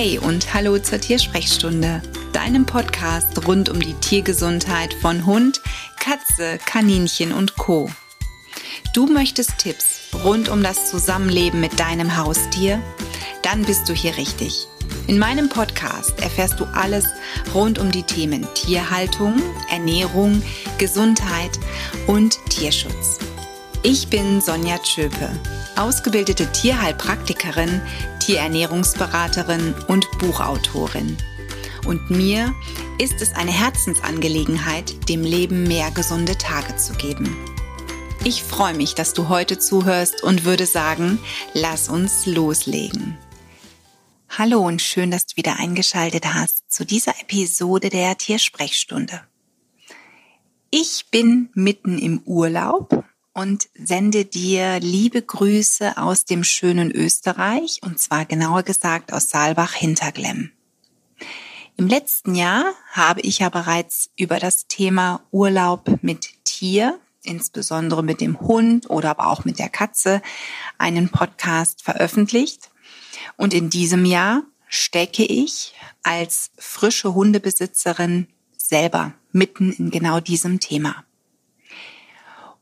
Hey und hallo zur Tiersprechstunde, deinem Podcast rund um die Tiergesundheit von Hund, Katze, Kaninchen und Co. Du möchtest Tipps rund um das Zusammenleben mit deinem Haustier? Dann bist du hier richtig. In meinem Podcast erfährst du alles rund um die Themen Tierhaltung, Ernährung, Gesundheit und Tierschutz. Ich bin Sonja Tschöpe, ausgebildete Tierheilpraktikerin, Tierernährungsberaterin und Buchautorin. Und mir ist es eine Herzensangelegenheit, dem Leben mehr gesunde Tage zu geben. Ich freue mich, dass du heute zuhörst und würde sagen, lass uns loslegen. Hallo und schön, dass du wieder eingeschaltet hast zu dieser Episode der Tiersprechstunde. Ich bin mitten im Urlaub und sende dir liebe Grüße aus dem schönen Österreich und zwar genauer gesagt aus Saalbach Hinterglemm. Im letzten Jahr habe ich ja bereits über das Thema Urlaub mit Tier, insbesondere mit dem Hund oder aber auch mit der Katze, einen Podcast veröffentlicht. Und in diesem Jahr stecke ich als frische Hundebesitzerin selber mitten in genau diesem Thema.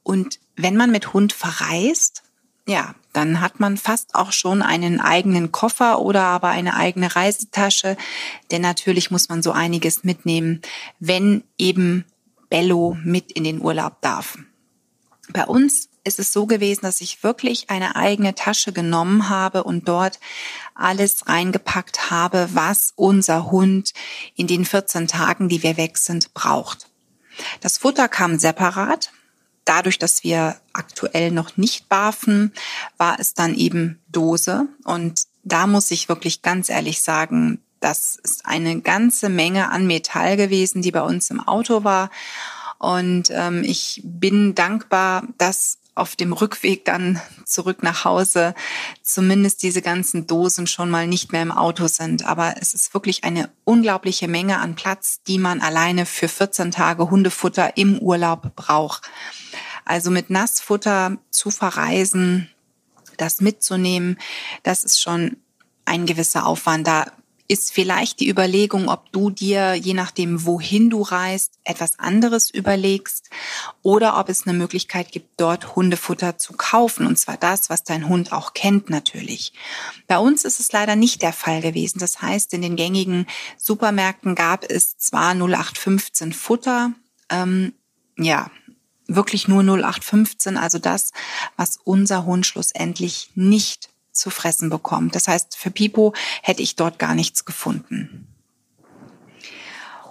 Und wenn man mit Hund verreist, ja, dann hat man fast auch schon einen eigenen Koffer oder aber eine eigene Reisetasche, denn natürlich muss man so einiges mitnehmen, wenn eben Bello mit in den Urlaub darf. Bei uns ist es so gewesen, dass ich wirklich eine eigene Tasche genommen habe und dort alles reingepackt habe, was unser Hund in den 14 Tagen, die wir weg sind, braucht. Das Futter kam separat dadurch, dass wir aktuell noch nicht barfen, war es dann eben Dose. Und da muss ich wirklich ganz ehrlich sagen, das ist eine ganze Menge an Metall gewesen, die bei uns im Auto war. Und ähm, ich bin dankbar, dass auf dem Rückweg dann zurück nach Hause zumindest diese ganzen Dosen schon mal nicht mehr im Auto sind. Aber es ist wirklich eine unglaubliche Menge an Platz, die man alleine für 14 Tage Hundefutter im Urlaub braucht. Also mit Nassfutter zu verreisen, das mitzunehmen, das ist schon ein gewisser Aufwand. Da ist vielleicht die Überlegung, ob du dir, je nachdem, wohin du reist, etwas anderes überlegst oder ob es eine Möglichkeit gibt, dort Hundefutter zu kaufen. Und zwar das, was dein Hund auch kennt natürlich. Bei uns ist es leider nicht der Fall gewesen. Das heißt, in den gängigen Supermärkten gab es zwar 0815 Futter, ähm, ja, wirklich nur 0815, also das, was unser Hund schlussendlich nicht zu fressen bekommt. Das heißt, für Pipo hätte ich dort gar nichts gefunden.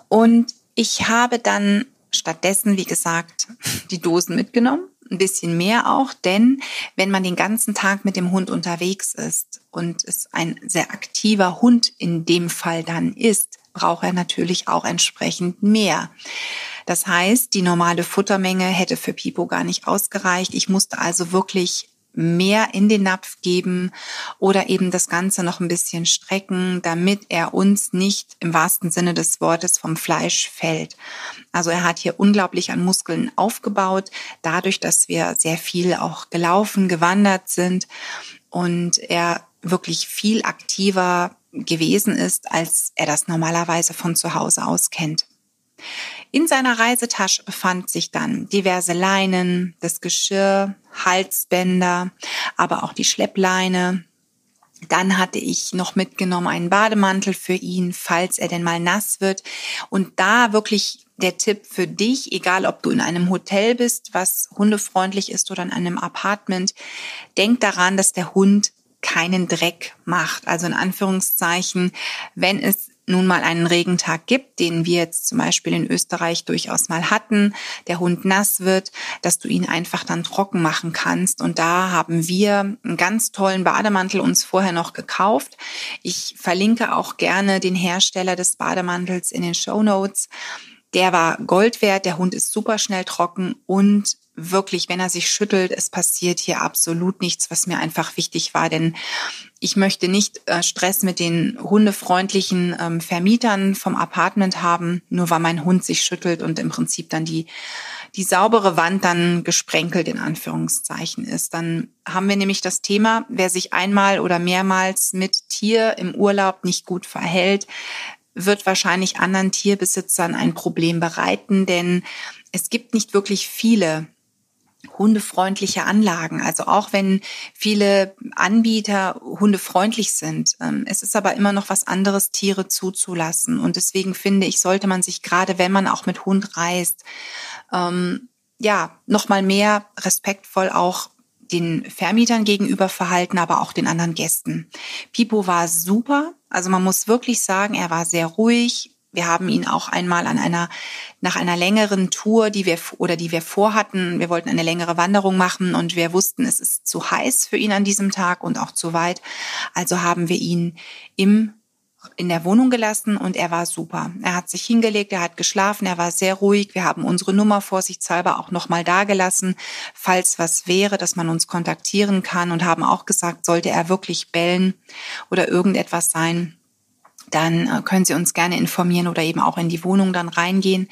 Und ich habe dann stattdessen, wie gesagt, die Dosen mitgenommen. Ein bisschen mehr auch, denn wenn man den ganzen Tag mit dem Hund unterwegs ist und es ein sehr aktiver Hund in dem Fall dann ist, braucht er natürlich auch entsprechend mehr. Das heißt, die normale Futtermenge hätte für Pipo gar nicht ausgereicht. Ich musste also wirklich mehr in den Napf geben oder eben das Ganze noch ein bisschen strecken, damit er uns nicht im wahrsten Sinne des Wortes vom Fleisch fällt. Also er hat hier unglaublich an Muskeln aufgebaut, dadurch, dass wir sehr viel auch gelaufen, gewandert sind und er wirklich viel aktiver gewesen ist, als er das normalerweise von zu Hause aus kennt. In seiner Reisetasche befand sich dann diverse Leinen, das Geschirr, Halsbänder, aber auch die Schleppleine. Dann hatte ich noch mitgenommen einen Bademantel für ihn, falls er denn mal nass wird. Und da wirklich der Tipp für dich, egal ob du in einem Hotel bist, was hundefreundlich ist oder in einem Apartment, denk daran, dass der Hund keinen Dreck macht. Also in Anführungszeichen, wenn es nun mal einen Regentag gibt, den wir jetzt zum Beispiel in Österreich durchaus mal hatten, der Hund nass wird, dass du ihn einfach dann trocken machen kannst. Und da haben wir einen ganz tollen Bademantel uns vorher noch gekauft. Ich verlinke auch gerne den Hersteller des Bademantels in den Show Notes. Der war Gold wert, der Hund ist super schnell trocken und wirklich, wenn er sich schüttelt, es passiert hier absolut nichts, was mir einfach wichtig war, denn ich möchte nicht äh, Stress mit den hundefreundlichen ähm, Vermietern vom Apartment haben, nur weil mein Hund sich schüttelt und im Prinzip dann die die saubere Wand dann gesprenkelt in Anführungszeichen ist. Dann haben wir nämlich das Thema, wer sich einmal oder mehrmals mit Tier im Urlaub nicht gut verhält, wird wahrscheinlich anderen Tierbesitzern ein Problem bereiten, denn es gibt nicht wirklich viele hundefreundliche Anlagen. Also auch wenn viele Anbieter hundefreundlich sind. Ähm, es ist aber immer noch was anderes, Tiere zuzulassen. Und deswegen finde ich, sollte man sich gerade, wenn man auch mit Hund reist, ähm, ja, nochmal mehr respektvoll auch den Vermietern gegenüber verhalten, aber auch den anderen Gästen. Pipo war super. Also man muss wirklich sagen, er war sehr ruhig, wir haben ihn auch einmal an einer, nach einer längeren Tour, die wir, oder die wir vorhatten, wir wollten eine längere Wanderung machen und wir wussten, es ist zu heiß für ihn an diesem Tag und auch zu weit. Also haben wir ihn im in der Wohnung gelassen und er war super. Er hat sich hingelegt, er hat geschlafen, er war sehr ruhig. Wir haben unsere Nummer vorsichtshalber auch nochmal dagelassen, falls was wäre, dass man uns kontaktieren kann und haben auch gesagt, sollte er wirklich bellen oder irgendetwas sein, dann äh, können Sie uns gerne informieren oder eben auch in die Wohnung dann reingehen.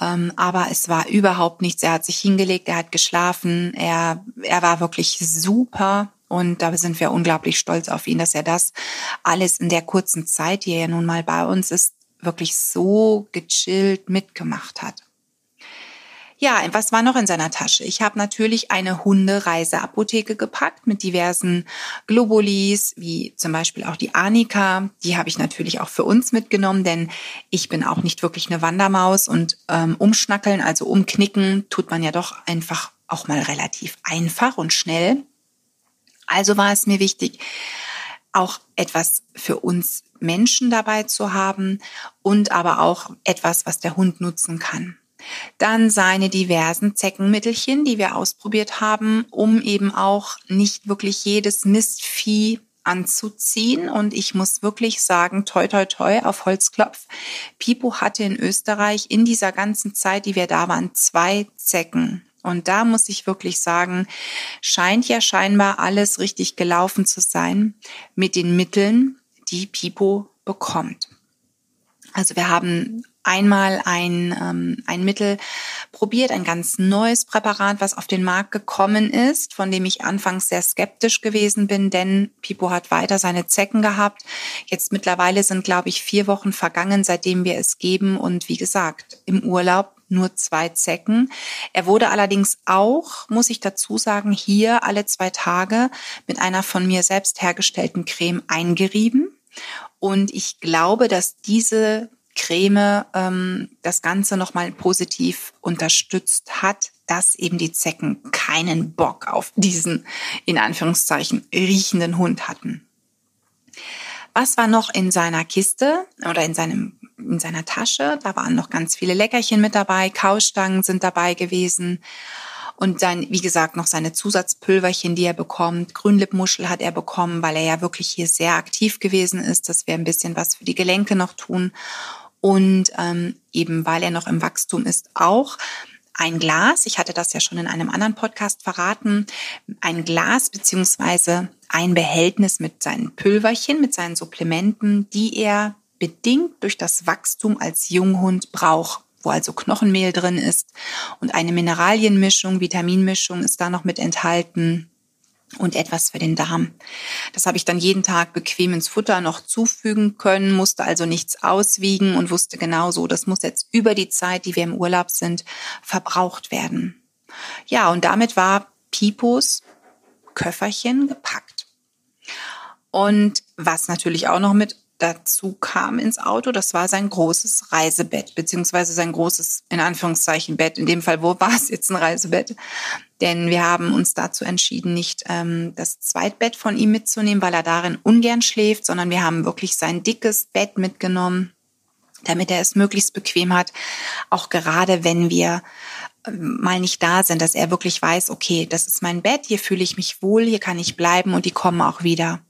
Ähm, aber es war überhaupt nichts. Er hat sich hingelegt, er hat geschlafen, er, er war wirklich super. Und da sind wir unglaublich stolz auf ihn, dass er das alles in der kurzen Zeit, die er ja nun mal bei uns ist, wirklich so gechillt mitgemacht hat. Ja, was war noch in seiner Tasche? Ich habe natürlich eine Hundereiseapotheke gepackt mit diversen Globulis, wie zum Beispiel auch die Anika. Die habe ich natürlich auch für uns mitgenommen, denn ich bin auch nicht wirklich eine Wandermaus und ähm, umschnackeln, also umknicken, tut man ja doch einfach auch mal relativ einfach und schnell. Also war es mir wichtig, auch etwas für uns Menschen dabei zu haben und aber auch etwas, was der Hund nutzen kann. Dann seine diversen Zeckenmittelchen, die wir ausprobiert haben, um eben auch nicht wirklich jedes Mistvieh anzuziehen. Und ich muss wirklich sagen, toi, toi, toi, auf Holzklopf. Pipo hatte in Österreich in dieser ganzen Zeit, die wir da waren, zwei Zecken. Und da muss ich wirklich sagen, scheint ja scheinbar alles richtig gelaufen zu sein mit den Mitteln, die Pipo bekommt. Also wir haben einmal ein, ähm, ein Mittel probiert, ein ganz neues Präparat, was auf den Markt gekommen ist, von dem ich anfangs sehr skeptisch gewesen bin, denn Pipo hat weiter seine Zecken gehabt. Jetzt mittlerweile sind, glaube ich, vier Wochen vergangen, seitdem wir es geben. Und wie gesagt, im Urlaub nur zwei Zecken. Er wurde allerdings auch, muss ich dazu sagen, hier alle zwei Tage mit einer von mir selbst hergestellten Creme eingerieben. Und ich glaube, dass diese Creme ähm, das Ganze nochmal positiv unterstützt hat, dass eben die Zecken keinen Bock auf diesen, in Anführungszeichen, riechenden Hund hatten. Was war noch in seiner Kiste oder in seinem in seiner Tasche? Da waren noch ganz viele Leckerchen mit dabei, Kaustangen sind dabei gewesen und dann, wie gesagt, noch seine Zusatzpülverchen, die er bekommt. Grünlippmuschel hat er bekommen, weil er ja wirklich hier sehr aktiv gewesen ist, dass wir ein bisschen was für die Gelenke noch tun und ähm, eben weil er noch im Wachstum ist, auch ein Glas, ich hatte das ja schon in einem anderen Podcast verraten, ein Glas beziehungsweise ein Behältnis mit seinen Pülverchen, mit seinen Supplementen, die er bedingt durch das Wachstum als Junghund braucht, wo also Knochenmehl drin ist und eine Mineralienmischung, Vitaminmischung ist da noch mit enthalten und etwas für den Darm. Das habe ich dann jeden Tag bequem ins Futter noch zufügen können, musste also nichts auswiegen und wusste genauso, das muss jetzt über die Zeit, die wir im Urlaub sind, verbraucht werden. Ja, und damit war Pipos Köfferchen gepackt. Und was natürlich auch noch mit dazu kam ins Auto, das war sein großes Reisebett, beziehungsweise sein großes, in Anführungszeichen, Bett. In dem Fall, wo war es jetzt ein Reisebett? Denn wir haben uns dazu entschieden, nicht ähm, das Zweitbett von ihm mitzunehmen, weil er darin ungern schläft, sondern wir haben wirklich sein dickes Bett mitgenommen, damit er es möglichst bequem hat, auch gerade wenn wir ähm, mal nicht da sind, dass er wirklich weiß, okay, das ist mein Bett, hier fühle ich mich wohl, hier kann ich bleiben und die kommen auch wieder.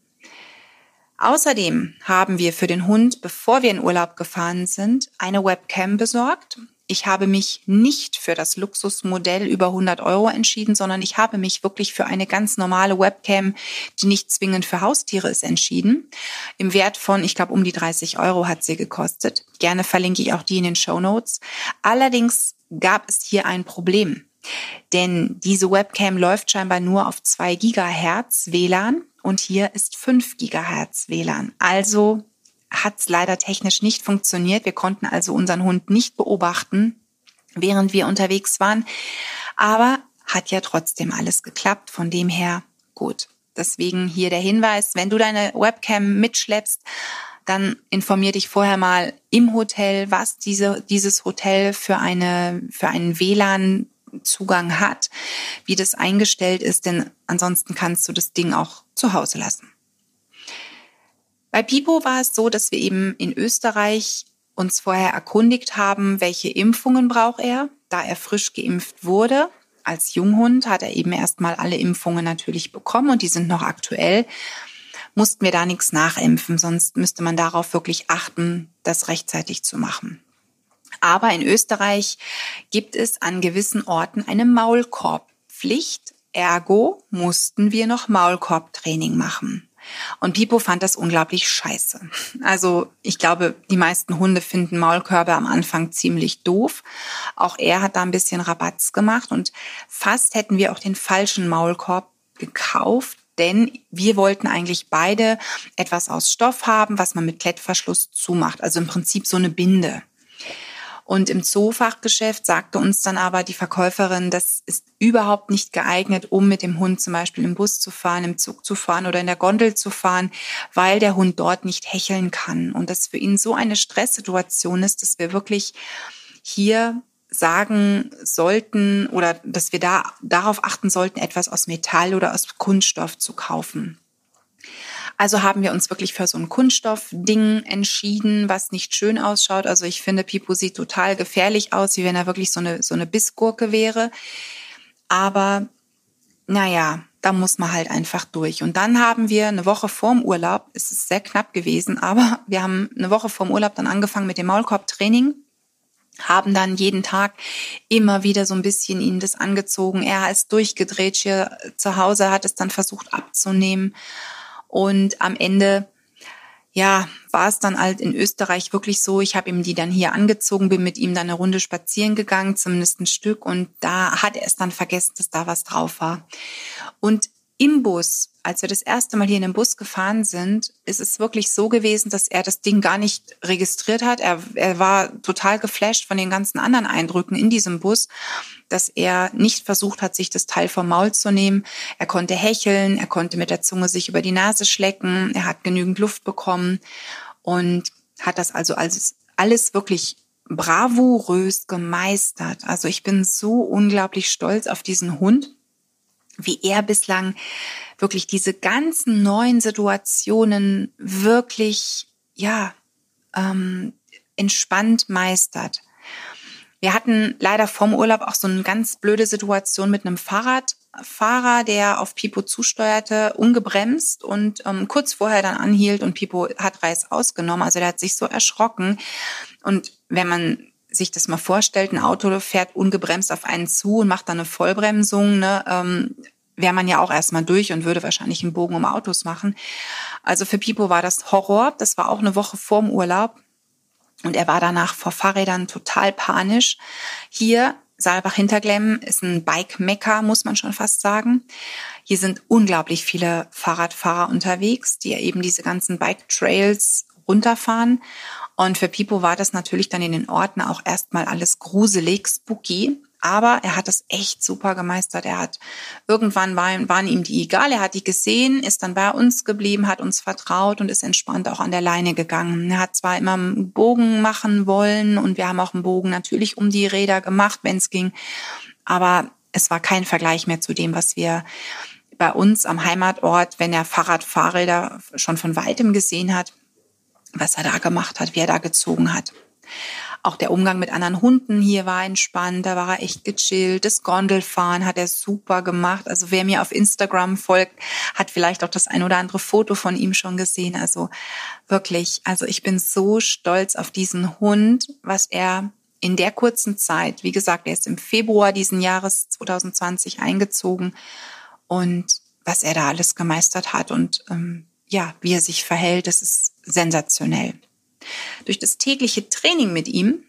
Außerdem haben wir für den Hund, bevor wir in Urlaub gefahren sind, eine Webcam besorgt. ich habe mich nicht für das Luxusmodell über 100 Euro entschieden, sondern ich habe mich wirklich für eine ganz normale Webcam, die nicht zwingend für Haustiere ist, entschieden. Im Wert von, ich glaube, um die 30 Euro hat sie gekostet. Gerne verlinke ich auch die in den Show Notes. Allerdings gab es hier ein Problem. Denn diese Webcam läuft scheinbar nur auf 2 Gigahertz WLAN und hier ist 5 Gigahertz WLAN. Also hat es leider technisch nicht funktioniert. Wir konnten also unseren Hund nicht beobachten, während wir unterwegs waren. Aber hat ja trotzdem alles geklappt. Von dem her gut. Deswegen hier der Hinweis, wenn du deine Webcam mitschleppst, dann informier dich vorher mal im Hotel, was diese, dieses Hotel für eine, für einen WLAN Zugang hat, wie das eingestellt ist, denn ansonsten kannst du das Ding auch zu Hause lassen. Bei Pipo war es so, dass wir eben in Österreich uns vorher erkundigt haben, welche Impfungen braucht er, da er frisch geimpft wurde. Als Junghund hat er eben erstmal alle Impfungen natürlich bekommen und die sind noch aktuell. Mussten wir da nichts nachimpfen, sonst müsste man darauf wirklich achten, das rechtzeitig zu machen. Aber in Österreich gibt es an gewissen Orten eine Maulkorbpflicht. Ergo mussten wir noch Maulkorbtraining machen. Und Pipo fand das unglaublich scheiße. Also ich glaube, die meisten Hunde finden Maulkörbe am Anfang ziemlich doof. Auch er hat da ein bisschen Rabatz gemacht und fast hätten wir auch den falschen Maulkorb gekauft, denn wir wollten eigentlich beide etwas aus Stoff haben, was man mit Klettverschluss zumacht. Also im Prinzip so eine Binde. Und im Zoofachgeschäft sagte uns dann aber die Verkäuferin, das ist überhaupt nicht geeignet, um mit dem Hund zum Beispiel im Bus zu fahren, im Zug zu fahren oder in der Gondel zu fahren, weil der Hund dort nicht hecheln kann. Und das für ihn so eine Stresssituation ist, dass wir wirklich hier sagen sollten oder dass wir da darauf achten sollten, etwas aus Metall oder aus Kunststoff zu kaufen. Also haben wir uns wirklich für so ein Kunststoffding entschieden, was nicht schön ausschaut. Also ich finde, Pipo sieht total gefährlich aus, wie wenn er wirklich so eine, so eine Bissgurke wäre. Aber naja, da muss man halt einfach durch. Und dann haben wir eine Woche vorm Urlaub, es ist sehr knapp gewesen, aber wir haben eine Woche vorm Urlaub dann angefangen mit dem Maulkorbtraining haben dann jeden Tag immer wieder so ein bisschen ihn das angezogen. Er ist durchgedreht hier zu Hause, hat es dann versucht abzunehmen. Und am Ende, ja, war es dann halt in Österreich wirklich so, ich habe ihm die dann hier angezogen, bin mit ihm dann eine Runde spazieren gegangen, zumindest ein Stück, und da hat er es dann vergessen, dass da was drauf war. Und im Bus, als wir das erste Mal hier in den Bus gefahren sind, ist es wirklich so gewesen, dass er das Ding gar nicht registriert hat. Er, er war total geflasht von den ganzen anderen Eindrücken in diesem Bus, dass er nicht versucht hat, sich das Teil vom Maul zu nehmen. Er konnte hecheln, er konnte mit der Zunge sich über die Nase schlecken, er hat genügend Luft bekommen und hat das also alles, alles wirklich bravourös gemeistert. Also ich bin so unglaublich stolz auf diesen Hund wie er bislang wirklich diese ganzen neuen Situationen wirklich, ja, ähm, entspannt meistert. Wir hatten leider vorm Urlaub auch so eine ganz blöde Situation mit einem Fahrradfahrer, der auf Pipo zusteuerte, ungebremst und ähm, kurz vorher dann anhielt und Pipo hat Reis ausgenommen. Also der hat sich so erschrocken. Und wenn man sich das mal vorstellt, ein Auto fährt ungebremst auf einen zu und macht dann eine Vollbremsung, ne, ähm, wäre man ja auch erstmal durch und würde wahrscheinlich einen Bogen um Autos machen. Also für Pipo war das Horror. Das war auch eine Woche vorm Urlaub. Und er war danach vor Fahrrädern total panisch. Hier, Saalbach Hinterglemm, ist ein Bike-Mekka, muss man schon fast sagen. Hier sind unglaublich viele Fahrradfahrer unterwegs, die eben diese ganzen Bike-Trails runterfahren. Und für Pipo war das natürlich dann in den Orten auch erstmal alles gruselig, spooky. Aber er hat das echt super gemeistert. Er hat irgendwann waren, waren ihm die egal. Er hat die gesehen, ist dann bei uns geblieben, hat uns vertraut und ist entspannt auch an der Leine gegangen. Er hat zwar immer einen Bogen machen wollen und wir haben auch einen Bogen natürlich um die Räder gemacht, wenn es ging. Aber es war kein Vergleich mehr zu dem, was wir bei uns am Heimatort, wenn er Fahrradfahrräder schon von weitem gesehen hat, was er da gemacht hat, wie er da gezogen hat. Auch der Umgang mit anderen Hunden hier war entspannt, da war er echt gechillt. Das Gondelfahren hat er super gemacht. Also wer mir auf Instagram folgt, hat vielleicht auch das ein oder andere Foto von ihm schon gesehen. Also wirklich, also ich bin so stolz auf diesen Hund, was er in der kurzen Zeit, wie gesagt, er ist im Februar diesen Jahres 2020 eingezogen und was er da alles gemeistert hat und ähm, ja, wie er sich verhält, das ist sensationell. Durch das tägliche Training mit ihm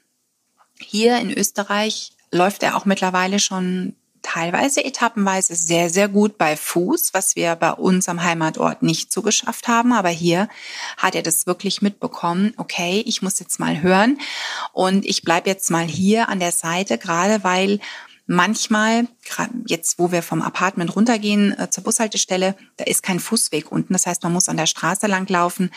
hier in Österreich läuft er auch mittlerweile schon teilweise etappenweise sehr, sehr gut bei Fuß, was wir bei uns am Heimatort nicht so geschafft haben. Aber hier hat er das wirklich mitbekommen. Okay, ich muss jetzt mal hören und ich bleib jetzt mal hier an der Seite, gerade weil manchmal, jetzt wo wir vom Apartment runtergehen äh, zur Bushaltestelle, da ist kein Fußweg unten. Das heißt, man muss an der Straße lang laufen.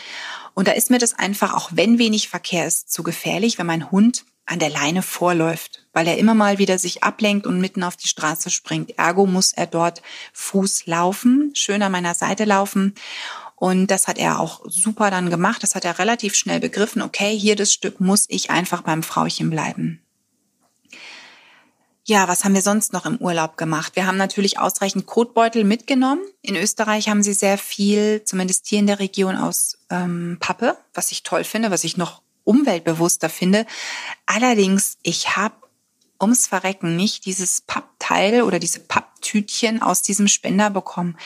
Und da ist mir das einfach, auch wenn wenig Verkehr ist, zu gefährlich, wenn mein Hund an der Leine vorläuft, weil er immer mal wieder sich ablenkt und mitten auf die Straße springt. Ergo muss er dort Fuß laufen, schön an meiner Seite laufen. Und das hat er auch super dann gemacht. Das hat er relativ schnell begriffen. Okay, hier das Stück muss ich einfach beim Frauchen bleiben. Ja, was haben wir sonst noch im Urlaub gemacht? Wir haben natürlich ausreichend Kotbeutel mitgenommen. In Österreich haben sie sehr viel, zumindest hier in der Region, aus ähm, Pappe, was ich toll finde, was ich noch umweltbewusster finde. Allerdings, ich habe ums Verrecken nicht dieses Pappteil oder diese Papptütchen aus diesem Spender bekommen.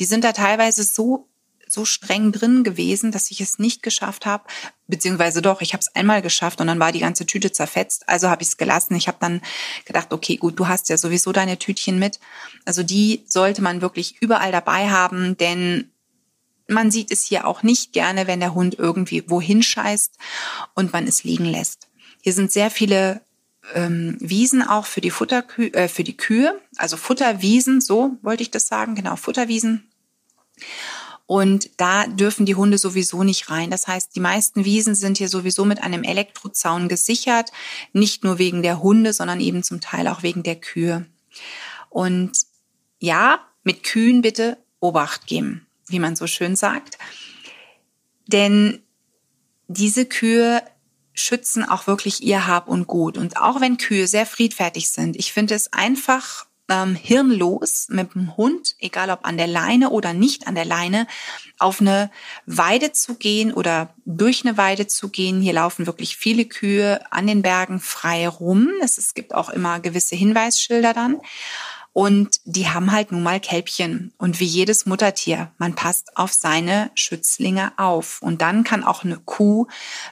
Die sind da teilweise so so streng drin gewesen, dass ich es nicht geschafft habe, beziehungsweise doch, ich habe es einmal geschafft und dann war die ganze Tüte zerfetzt, also habe ich es gelassen. Ich habe dann gedacht, okay, gut, du hast ja sowieso deine Tütchen mit. Also die sollte man wirklich überall dabei haben, denn man sieht es hier auch nicht gerne, wenn der Hund irgendwie wohin scheißt und man es liegen lässt. Hier sind sehr viele ähm, Wiesen auch für die Futterkü äh, für die Kühe, also Futterwiesen, so wollte ich das sagen, genau Futterwiesen. Und da dürfen die Hunde sowieso nicht rein. Das heißt, die meisten Wiesen sind hier sowieso mit einem Elektrozaun gesichert, nicht nur wegen der Hunde, sondern eben zum Teil auch wegen der Kühe. Und ja, mit Kühen bitte Obacht geben wie man so schön sagt. Denn diese Kühe schützen auch wirklich ihr Hab und Gut. Und auch wenn Kühe sehr friedfertig sind, ich finde es einfach ähm, hirnlos mit dem Hund, egal ob an der Leine oder nicht an der Leine, auf eine Weide zu gehen oder durch eine Weide zu gehen. Hier laufen wirklich viele Kühe an den Bergen frei rum. Es, es gibt auch immer gewisse Hinweisschilder dann. Und die haben halt nun mal Kälbchen. Und wie jedes Muttertier, man passt auf seine Schützlinge auf. Und dann kann auch eine Kuh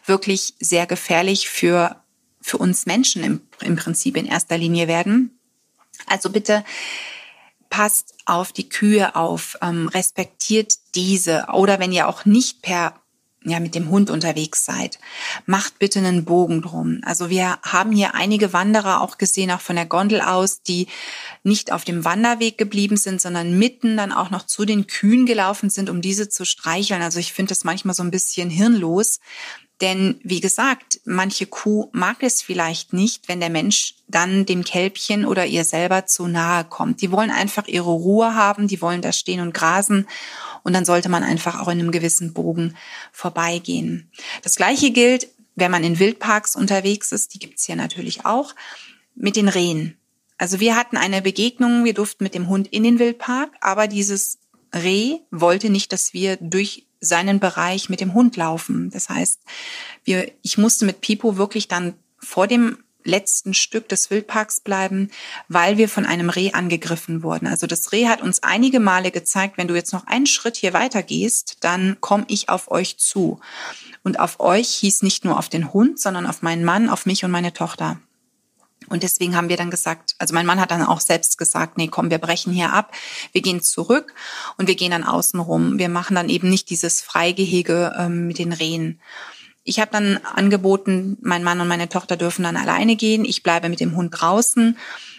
wirklich sehr gefährlich für, für uns Menschen im, im Prinzip in erster Linie werden. Also bitte passt auf die Kühe auf, ähm, respektiert diese. Oder wenn ihr auch nicht per ja, mit dem Hund unterwegs seid, macht bitte einen Bogen drum. Also wir haben hier einige Wanderer auch gesehen, auch von der Gondel aus, die nicht auf dem Wanderweg geblieben sind, sondern mitten dann auch noch zu den Kühen gelaufen sind, um diese zu streicheln. Also ich finde das manchmal so ein bisschen hirnlos. Denn wie gesagt, manche Kuh mag es vielleicht nicht, wenn der Mensch dann dem Kälbchen oder ihr selber zu nahe kommt. Die wollen einfach ihre Ruhe haben, die wollen da stehen und grasen und dann sollte man einfach auch in einem gewissen Bogen vorbeigehen. Das gleiche gilt, wenn man in Wildparks unterwegs ist, die gibt's hier natürlich auch, mit den Rehen. Also wir hatten eine Begegnung, wir durften mit dem Hund in den Wildpark, aber dieses Reh wollte nicht, dass wir durch seinen Bereich mit dem Hund laufen. Das heißt, wir, ich musste mit Pipo wirklich dann vor dem letzten Stück des Wildparks bleiben, weil wir von einem Reh angegriffen wurden. Also das Reh hat uns einige Male gezeigt, wenn du jetzt noch einen Schritt hier weiter gehst, dann komme ich auf euch zu. Und auf euch hieß nicht nur auf den Hund, sondern auf meinen Mann, auf mich und meine Tochter. Und deswegen haben wir dann gesagt, also mein Mann hat dann auch selbst gesagt, nee, komm, wir brechen hier ab, wir gehen zurück und wir gehen dann außen rum. Wir machen dann eben nicht dieses Freigehege ähm, mit den Rehen. Ich habe dann angeboten, mein Mann und meine Tochter dürfen dann alleine gehen. Ich bleibe mit dem Hund draußen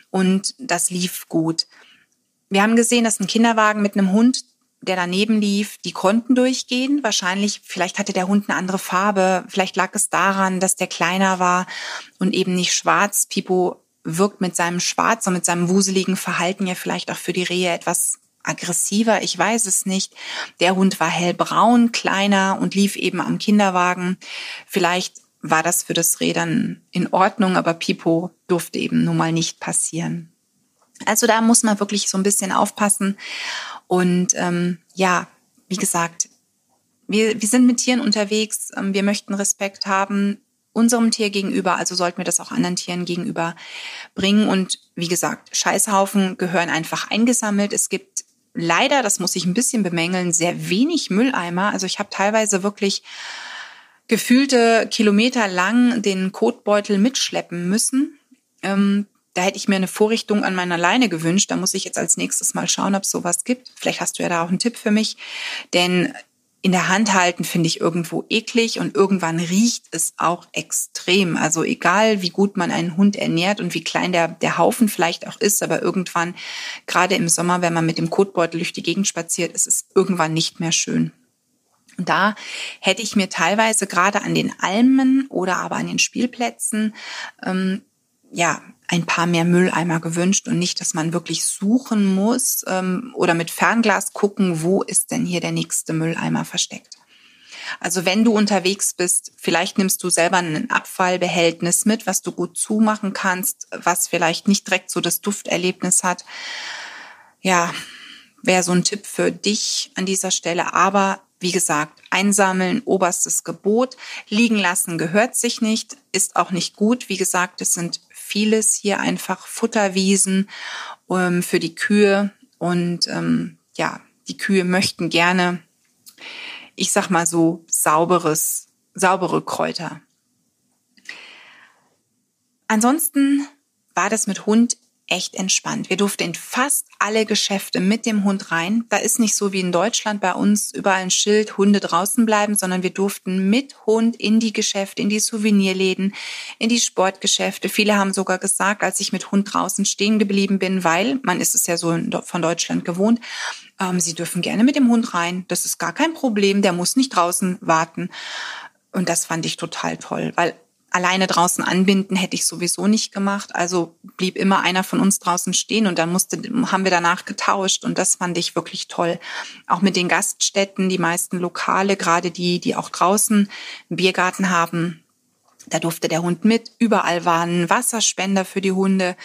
und das lief gut. Wir haben gesehen, dass ein Kinderwagen mit einem Hund, der daneben lief, die konnten durchgehen. Wahrscheinlich, vielleicht hatte der Hund eine andere Farbe. Vielleicht lag es daran, dass der kleiner war und eben nicht schwarz. Pipo wirkt mit seinem Schwarz und mit seinem wuseligen Verhalten ja vielleicht auch für die Rehe etwas aggressiver, ich weiß es nicht. Der Hund war hellbraun, kleiner und lief eben am Kinderwagen. Vielleicht war das für das Reh dann in Ordnung, aber Pipo durfte eben nun mal nicht passieren. Also da muss man wirklich so ein bisschen aufpassen. Und ähm, ja, wie gesagt, wir, wir sind mit Tieren unterwegs. Ähm, wir möchten Respekt haben. unserem Tier gegenüber, also sollten wir das auch anderen Tieren gegenüber bringen. Und wie gesagt, Scheißhaufen gehören einfach eingesammelt. Es gibt leider, das muss ich ein bisschen bemängeln, sehr wenig Mülleimer. Also ich habe teilweise wirklich gefühlte Kilometer lang den Kotbeutel mitschleppen müssen. Ähm, da hätte ich mir eine Vorrichtung an meiner Leine gewünscht. Da muss ich jetzt als nächstes mal schauen, ob es sowas gibt. Vielleicht hast du ja da auch einen Tipp für mich. Denn in der Hand halten finde ich irgendwo eklig und irgendwann riecht es auch extrem. Also egal, wie gut man einen Hund ernährt und wie klein der, der Haufen vielleicht auch ist, aber irgendwann, gerade im Sommer, wenn man mit dem Kotbeutel durch die Gegend spaziert, ist es irgendwann nicht mehr schön. Und da hätte ich mir teilweise gerade an den Almen oder aber an den Spielplätzen ähm, ja ein paar mehr Mülleimer gewünscht und nicht, dass man wirklich suchen muss ähm, oder mit Fernglas gucken, wo ist denn hier der nächste Mülleimer versteckt. Also wenn du unterwegs bist, vielleicht nimmst du selber ein Abfallbehältnis mit, was du gut zumachen kannst, was vielleicht nicht direkt so das Dufterlebnis hat. Ja, wäre so ein Tipp für dich an dieser Stelle. Aber wie gesagt, einsammeln, oberstes Gebot. Liegen lassen gehört sich nicht, ist auch nicht gut. Wie gesagt, es sind vieles hier einfach Futterwiesen ähm, für die Kühe und ähm, ja, die Kühe möchten gerne, ich sag mal so, sauberes, saubere Kräuter. Ansonsten war das mit Hund echt entspannt. Wir durften in fast alle Geschäfte mit dem Hund rein. Da ist nicht so wie in Deutschland bei uns überall ein Schild, Hunde draußen bleiben, sondern wir durften mit Hund in die Geschäfte, in die Souvenirläden, in die Sportgeschäfte. Viele haben sogar gesagt, als ich mit Hund draußen stehen geblieben bin, weil man ist es ja so von Deutschland gewohnt, ähm, sie dürfen gerne mit dem Hund rein. Das ist gar kein Problem. Der muss nicht draußen warten. Und das fand ich total toll, weil alleine draußen anbinden hätte ich sowieso nicht gemacht. Also blieb immer einer von uns draußen stehen und dann musste, haben wir danach getauscht und das fand ich wirklich toll. Auch mit den Gaststätten, die meisten Lokale, gerade die, die auch draußen einen Biergarten haben, da durfte der Hund mit. Überall waren Wasserspender für die Hunde.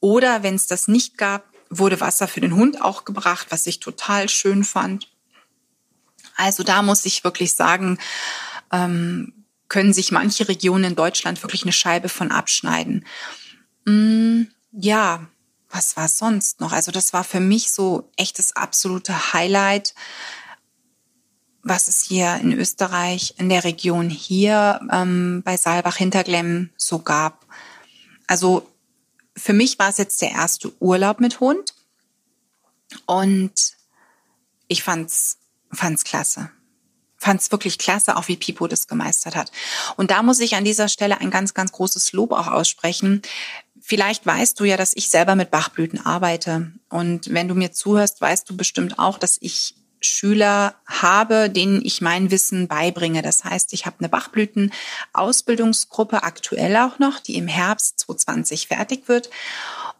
Oder wenn es das nicht gab, wurde Wasser für den Hund auch gebracht, was ich total schön fand. Also da muss ich wirklich sagen, ähm, können sich manche Regionen in Deutschland wirklich eine Scheibe von abschneiden. Mm, ja, was war sonst noch? Also das war für mich so echt das absolute Highlight, was es hier in Österreich, in der Region hier ähm, bei Saalbach-Hinterglemm so gab. Also für mich war es jetzt der erste Urlaub mit Hund und ich fand's fand's klasse fand es wirklich klasse, auch wie Pipo das gemeistert hat. Und da muss ich an dieser Stelle ein ganz, ganz großes Lob auch aussprechen. Vielleicht weißt du ja, dass ich selber mit Bachblüten arbeite. Und wenn du mir zuhörst, weißt du bestimmt auch, dass ich Schüler habe, denen ich mein Wissen beibringe. Das heißt, ich habe eine Bachblüten-Ausbildungsgruppe aktuell auch noch, die im Herbst 2020 fertig wird.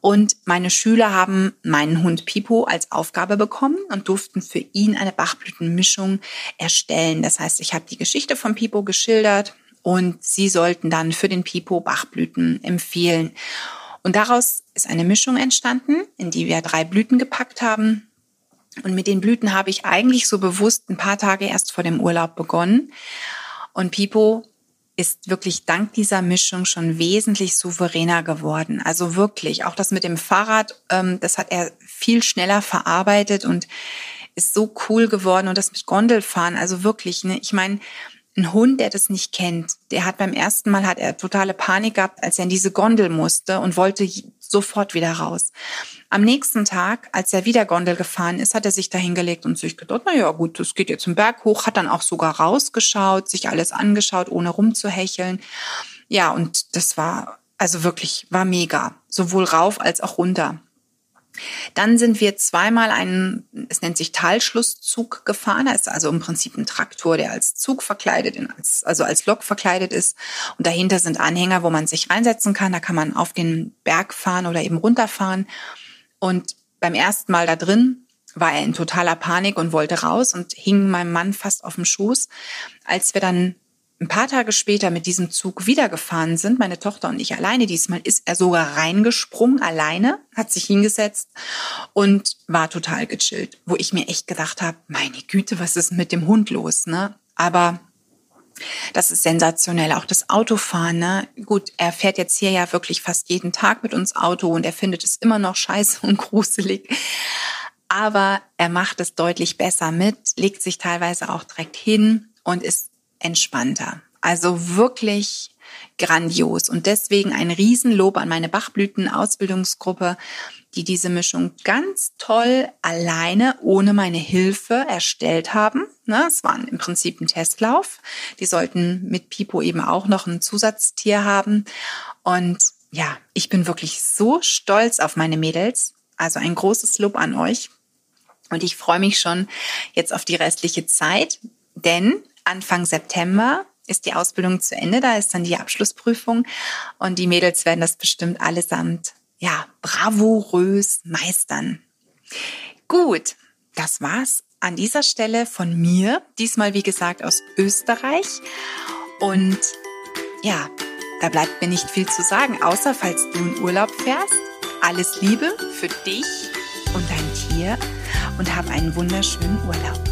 Und meine Schüler haben meinen Hund Pipo als Aufgabe bekommen und durften für ihn eine Bachblütenmischung erstellen. Das heißt, ich habe die Geschichte von Pipo geschildert und sie sollten dann für den Pipo Bachblüten empfehlen. Und daraus ist eine Mischung entstanden, in die wir drei Blüten gepackt haben. Und mit den Blüten habe ich eigentlich so bewusst ein paar Tage erst vor dem Urlaub begonnen. Und Pipo ist wirklich dank dieser Mischung schon wesentlich souveräner geworden. Also wirklich, auch das mit dem Fahrrad, ähm, das hat er viel schneller verarbeitet und ist so cool geworden. Und das mit Gondelfahren, also wirklich, ne, ich meine, ein Hund, der das nicht kennt, der hat beim ersten Mal hat er totale Panik gehabt, als er in diese Gondel musste und wollte sofort wieder raus. Am nächsten Tag, als er wieder Gondel gefahren ist, hat er sich da hingelegt und sich gedacht, na ja, gut, das geht jetzt zum Berg hoch, hat dann auch sogar rausgeschaut, sich alles angeschaut, ohne rumzuhecheln. Ja, und das war also wirklich, war mega. Sowohl rauf als auch runter. Dann sind wir zweimal einen, es nennt sich Talschlusszug gefahren. Das ist also im Prinzip ein Traktor, der als Zug verkleidet, als, also als Lok verkleidet ist. Und dahinter sind Anhänger, wo man sich reinsetzen kann. Da kann man auf den Berg fahren oder eben runterfahren. Und beim ersten Mal da drin war er in totaler Panik und wollte raus und hing meinem Mann fast auf dem Schoß. Als wir dann ein paar Tage später mit diesem Zug wieder gefahren sind, meine Tochter und ich alleine diesmal, ist er sogar reingesprungen, alleine, hat sich hingesetzt und war total gechillt, wo ich mir echt gedacht habe, meine Güte, was ist mit dem Hund los, ne? Aber Das ist sensationell. Auch das Autofahren, ne? Gut, er fährt jetzt hier ja wirklich fast jeden Tag mit uns Auto und er findet es immer noch scheiße und gruselig. Aber er macht es deutlich besser mit, legt sich teilweise auch direkt hin und ist entspannter. Also wirklich grandios. Und deswegen ein Riesenlob an meine Bachblüten-Ausbildungsgruppe, die diese Mischung ganz toll alleine ohne meine Hilfe erstellt haben. Ne, es war im Prinzip ein Testlauf. Die sollten mit Pipo eben auch noch ein Zusatztier haben. Und ja, ich bin wirklich so stolz auf meine Mädels. Also ein großes Lob an euch. Und ich freue mich schon jetzt auf die restliche Zeit, denn Anfang September ist die Ausbildung zu Ende, da ist dann die Abschlussprüfung und die Mädels werden das bestimmt allesamt, ja, bravourös meistern. Gut, das war's an dieser Stelle von mir, diesmal wie gesagt aus Österreich und ja, da bleibt mir nicht viel zu sagen, außer falls du in Urlaub fährst. Alles Liebe für dich und dein Tier und hab einen wunderschönen Urlaub.